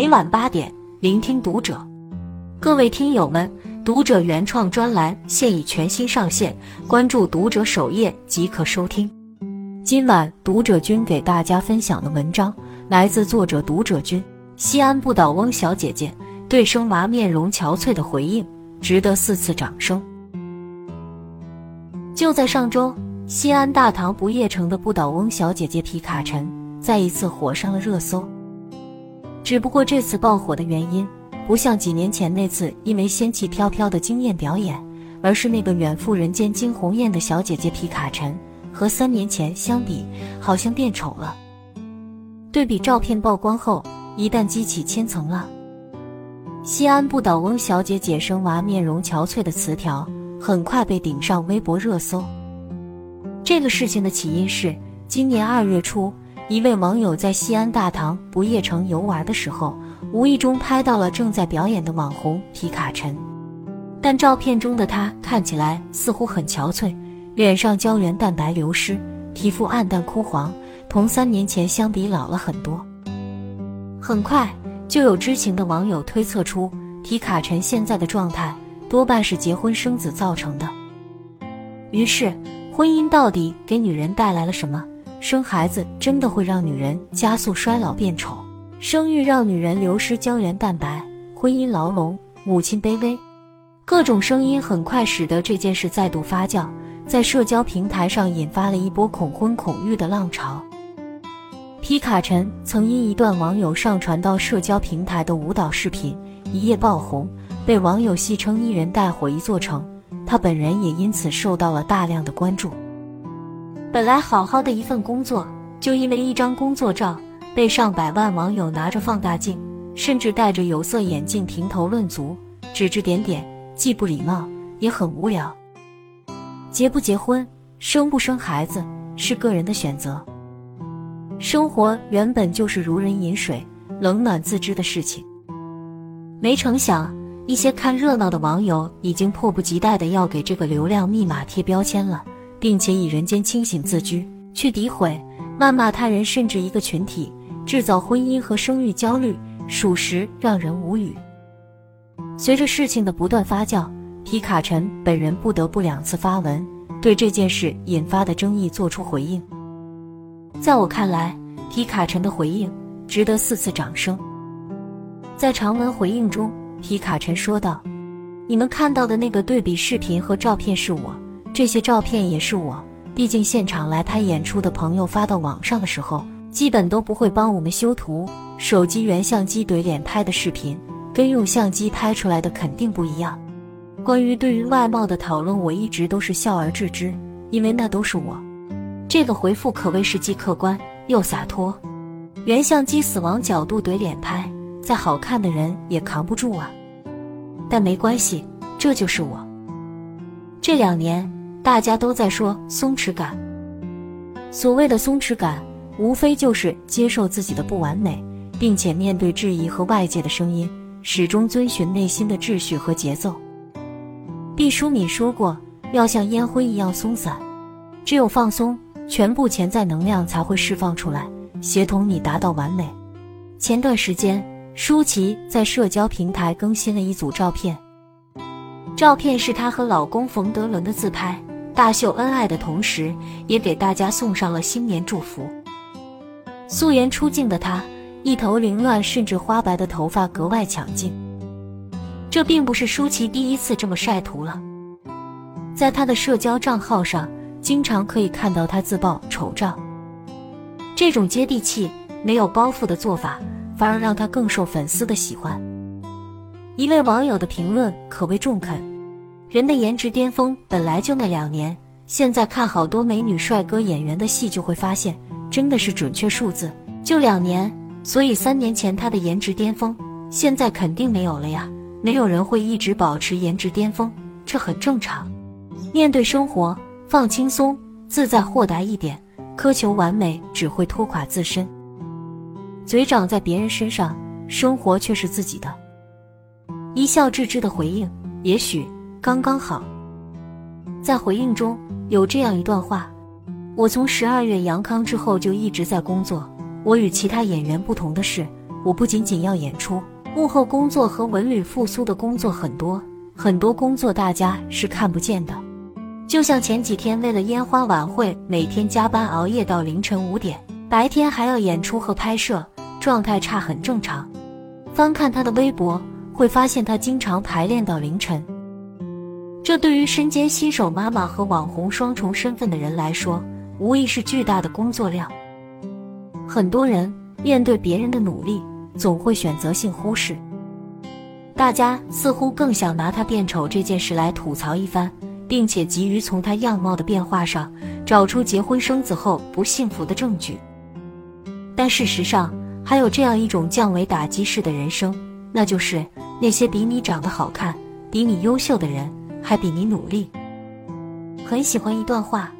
每晚八点，聆听读者。各位听友们，读者原创专栏现已全新上线，关注读者首页即可收听。今晚读者君给大家分享的文章来自作者读者君。西安不倒翁小姐姐对生娃面容憔悴的回应，值得四次掌声。就在上周，西安大唐不夜城的不倒翁小姐姐皮卡晨再一次火上了热搜。只不过这次爆火的原因，不像几年前那次因为仙气飘飘的惊艳表演，而是那个远赴人间惊鸿宴的小姐姐皮卡晨和三年前相比，好像变丑了。对比照片曝光后，一旦激起千层浪。西安不倒翁小姐姐生娃面容憔悴的词条，很快被顶上微博热搜。这个事情的起因是今年二月初。一位网友在西安大唐不夜城游玩的时候，无意中拍到了正在表演的网红皮卡陈，但照片中的她看起来似乎很憔悴，脸上胶原蛋白流失，皮肤暗淡枯黄，同三年前相比老了很多。很快就有知情的网友推测出，皮卡陈现在的状态多半是结婚生子造成的。于是，婚姻到底给女人带来了什么？生孩子真的会让女人加速衰老变丑，生育让女人流失胶原蛋白，婚姻牢笼，母亲卑微，各种声音很快使得这件事再度发酵，在社交平台上引发了一波恐婚恐育的浪潮。皮卡晨曾因一段网友上传到社交平台的舞蹈视频一夜爆红，被网友戏称一人带火一座城，他本人也因此受到了大量的关注。本来好好的一份工作，就因为一张工作照，被上百万网友拿着放大镜，甚至戴着有色眼镜评头论足，指指点点，既不礼貌，也很无聊。结不结婚，生不生孩子，是个人的选择。生活原本就是如人饮水，冷暖自知的事情。没成想，一些看热闹的网友已经迫不及待的要给这个流量密码贴标签了。并且以人间清醒自居，去诋毁、谩骂他人，甚至一个群体，制造婚姻和生育焦虑，属实让人无语。随着事情的不断发酵，皮卡臣本人不得不两次发文，对这件事引发的争议做出回应。在我看来，皮卡臣的回应值得四次掌声。在长文回应中，皮卡臣说道：“你们看到的那个对比视频和照片是我。”这些照片也是我，毕竟现场来拍演出的朋友发到网上的时候，基本都不会帮我们修图，手机原相机怼脸拍的视频，跟用相机拍出来的肯定不一样。关于对于外貌的讨论，我一直都是笑而置之，因为那都是我。这个回复可谓是既客观又洒脱。原相机死亡角度怼脸拍，再好看的人也扛不住啊。但没关系，这就是我。这两年。大家都在说松弛感，所谓的松弛感，无非就是接受自己的不完美，并且面对质疑和外界的声音，始终遵循内心的秩序和节奏。毕淑敏说过，要像烟灰一样松散，只有放松，全部潜在能量才会释放出来，协同你达到完美。前段时间，舒淇在社交平台更新了一组照片，照片是她和老公冯德伦的自拍。大秀恩爱的同时，也给大家送上了新年祝福。素颜出镜的她，一头凌乱甚至花白的头发格外抢镜。这并不是舒淇第一次这么晒图了，在她的社交账号上，经常可以看到她自曝丑照。这种接地气、没有包袱的做法，反而让她更受粉丝的喜欢。一位网友的评论可谓中肯。人的颜值巅峰本来就那两年，现在看好多美女帅哥演员的戏，就会发现真的是准确数字，就两年。所以三年前他的颜值巅峰，现在肯定没有了呀。没有人会一直保持颜值巅峰，这很正常。面对生活，放轻松、自在、豁达一点。苛求完美只会拖垮自身。嘴长在别人身上，生活却是自己的。一笑置之的回应，也许。刚刚好，在回应中有这样一段话：我从十二月阳康之后就一直在工作。我与其他演员不同的是，我不仅仅要演出，幕后工作和文旅复苏的工作很多，很多工作大家是看不见的。就像前几天为了烟花晚会，每天加班熬夜到凌晨五点，白天还要演出和拍摄，状态差很正常。翻看他的微博，会发现他经常排练到凌晨。这对于身兼新手妈妈和网红双重身份的人来说，无疑是巨大的工作量。很多人面对别人的努力，总会选择性忽视。大家似乎更想拿他变丑这件事来吐槽一番，并且急于从他样貌的变化上找出结婚生子后不幸福的证据。但事实上，还有这样一种降维打击式的人生，那就是那些比你长得好看、比你优秀的人，还比你努力。很喜欢一段话，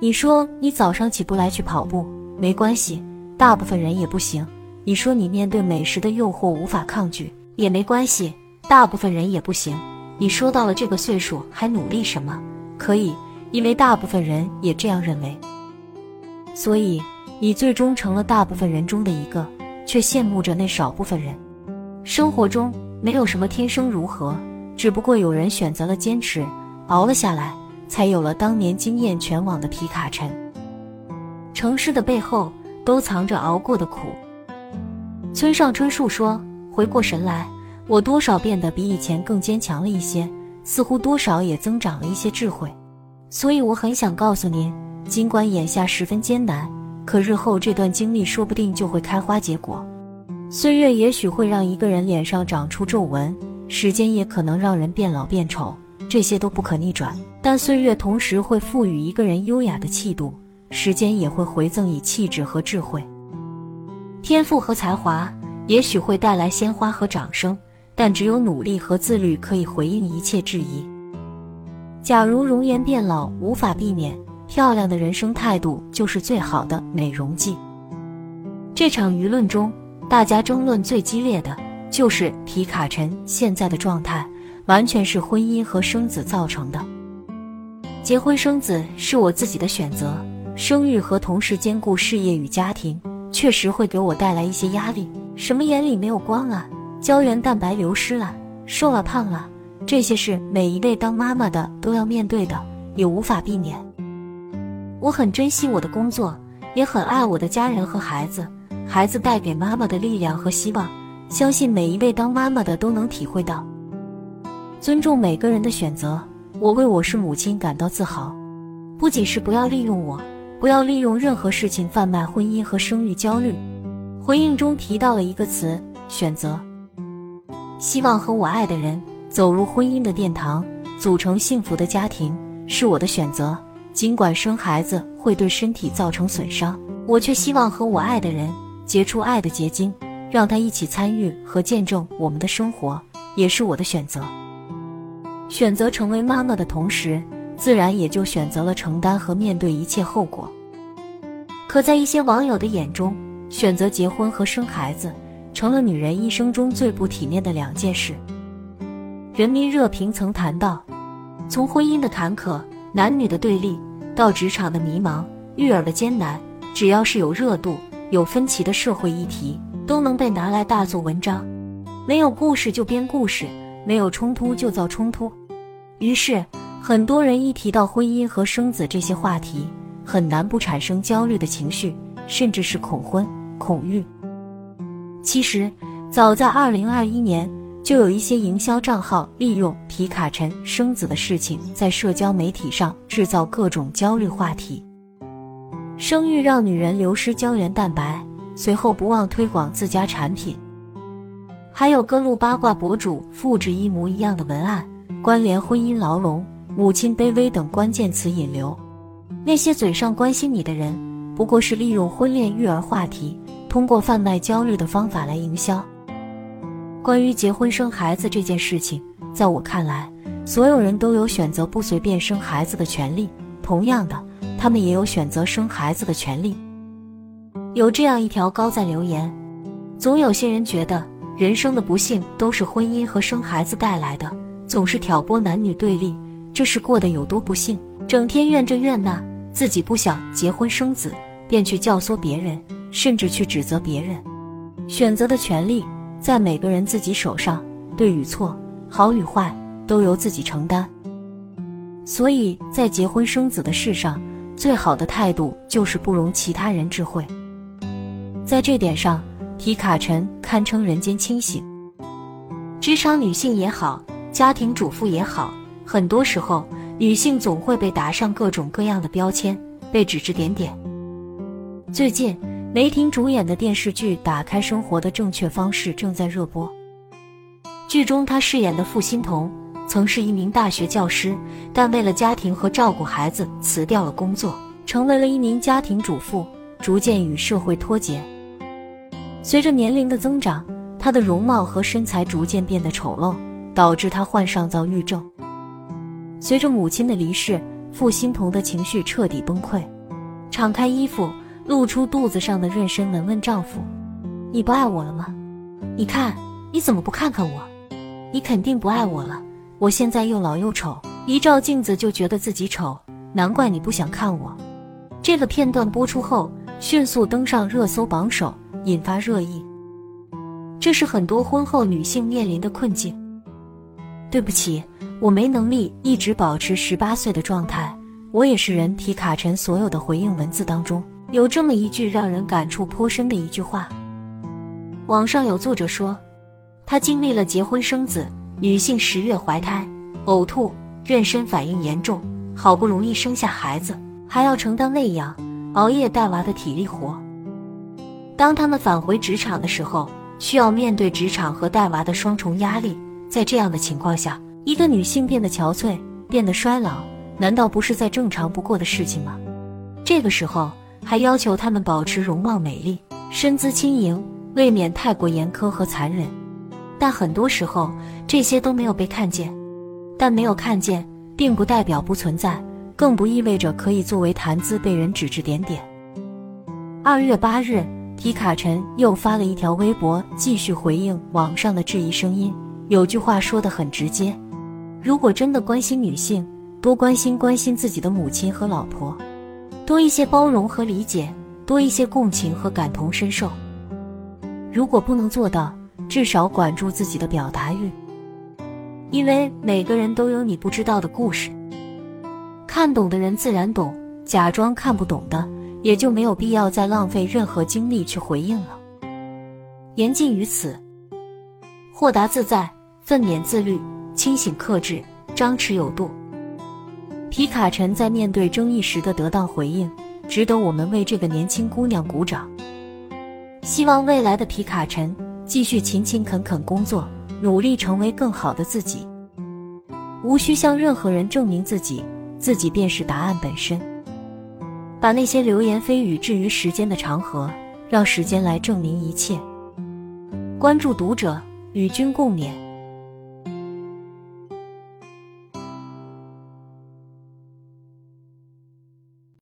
你说你早上起不来去跑步，没关系。大部分人也不行。你说你面对美食的诱惑无法抗拒也没关系，大部分人也不行。你说到了这个岁数还努力什么？可以，因为大部分人也这样认为。所以你最终成了大部分人中的一个，却羡慕着那少部分人。生活中没有什么天生如何，只不过有人选择了坚持，熬了下来，才有了当年惊艳全网的皮卡陈。城市的背后。都藏着熬过的苦。村上春树说：“回过神来，我多少变得比以前更坚强了一些，似乎多少也增长了一些智慧。所以我很想告诉您，尽管眼下十分艰难，可日后这段经历说不定就会开花结果。岁月也许会让一个人脸上长出皱纹，时间也可能让人变老变丑，这些都不可逆转。但岁月同时会赋予一个人优雅的气度。”时间也会回赠以气质和智慧，天赋和才华也许会带来鲜花和掌声，但只有努力和自律可以回应一切质疑。假如容颜变老无法避免，漂亮的人生态度就是最好的美容剂。这场舆论中，大家争论最激烈的就是皮卡陈现在的状态，完全是婚姻和生子造成的。结婚生子是我自己的选择。生育和同时兼顾事业与家庭，确实会给我带来一些压力。什么眼里没有光啊？胶原蛋白流失了，瘦了胖了，这些是每一位当妈妈的都要面对的，也无法避免。我很珍惜我的工作，也很爱我的家人和孩子。孩子带给妈妈的力量和希望，相信每一位当妈妈的都能体会到。尊重每个人的选择，我为我是母亲感到自豪。不仅是不要利用我。不要利用任何事情贩卖婚姻和生育焦虑。回应中提到了一个词：选择。希望和我爱的人走入婚姻的殿堂，组成幸福的家庭，是我的选择。尽管生孩子会对身体造成损伤，我却希望和我爱的人结出爱的结晶，让他一起参与和见证我们的生活，也是我的选择。选择成为妈妈的同时。自然也就选择了承担和面对一切后果。可在一些网友的眼中，选择结婚和生孩子成了女人一生中最不体面的两件事。人民热评曾谈到，从婚姻的坎坷、男女的对立，到职场的迷茫、育儿的艰难，只要是有热度、有分歧的社会议题，都能被拿来大做文章。没有故事就编故事，没有冲突就造冲突。于是。很多人一提到婚姻和生子这些话题，很难不产生焦虑的情绪，甚至是恐婚、恐育。其实，早在二零二一年，就有一些营销账号利用皮卡陈生子的事情，在社交媒体上制造各种焦虑话题。生育让女人流失胶原蛋白，随后不忘推广自家产品。还有各路八卦博主复制一模一样的文案，关联婚姻牢笼。母亲卑微等关键词引流，那些嘴上关心你的人，不过是利用婚恋育儿话题，通过贩卖焦虑的方法来营销。关于结婚生孩子这件事情，在我看来，所有人都有选择不随便生孩子的权利，同样的，他们也有选择生孩子的权利。有这样一条高赞留言：总有些人觉得人生的不幸都是婚姻和生孩子带来的，总是挑拨男女对立。这是过得有多不幸，整天怨这怨那，自己不想结婚生子，便去教唆别人，甚至去指责别人。选择的权利在每个人自己手上，对与错、好与坏都由自己承担。所以在结婚生子的事上，最好的态度就是不容其他人智慧。在这点上，皮卡陈堪称人间清醒。职场女性也好，家庭主妇也好，很多时候女性总会被打上各种各样的标签，被指指点点。最近，梅婷主演的电视剧《打开生活的正确方式》正在热播。剧中她饰演的付欣彤。曾是一名大学教师，但为了家庭和照顾孩子，辞掉了工作，成为了一名家庭主妇，逐渐与社会脱节。随着年龄的增长，她的容貌和身材逐渐变得丑陋，导致她患上躁郁症。随着母亲的离世，傅欣彤的情绪彻底崩溃，敞开衣服，露出肚子上的妊娠纹，问丈夫：“你不爱我了吗？你看，你怎么不看看我？你肯定不爱我了。”我现在又老又丑，一照镜子就觉得自己丑，难怪你不想看我。这个片段播出后，迅速登上热搜榜首，引发热议。这是很多婚后女性面临的困境。对不起，我没能力一直保持十八岁的状态。我也是人。皮卡陈所有的回应文字当中，有这么一句让人感触颇深的一句话。网上有作者说，他经历了结婚生子。女性十月怀胎、呕吐、妊娠反应严重，好不容易生下孩子，还要承担喂养、熬夜带娃的体力活。当他们返回职场的时候，需要面对职场和带娃的双重压力。在这样的情况下，一个女性变得憔悴、变得衰老，难道不是再正常不过的事情吗？这个时候还要求他们保持容貌美丽、身姿轻盈，未免太过严苛和残忍。但很多时候，这些都没有被看见。但没有看见，并不代表不存在，更不意味着可以作为谈资被人指指点点。二月八日，皮卡陈又发了一条微博，继续回应网上的质疑声音。有句话说得很直接：如果真的关心女性，多关心关心自己的母亲和老婆，多一些包容和理解，多一些共情和感同身受。如果不能做到，至少管住自己的表达欲，因为每个人都有你不知道的故事。看懂的人自然懂，假装看不懂的，也就没有必要再浪费任何精力去回应了。言尽于此。豁达自在，奋勉自律，清醒克制，张弛有度。皮卡陈在面对争议时的得当回应，值得我们为这个年轻姑娘鼓掌。希望未来的皮卡陈。继续勤勤恳恳工作，努力成为更好的自己。无需向任何人证明自己，自己便是答案本身。把那些流言蜚语置于时间的长河，让时间来证明一切。关注读者，与君共勉。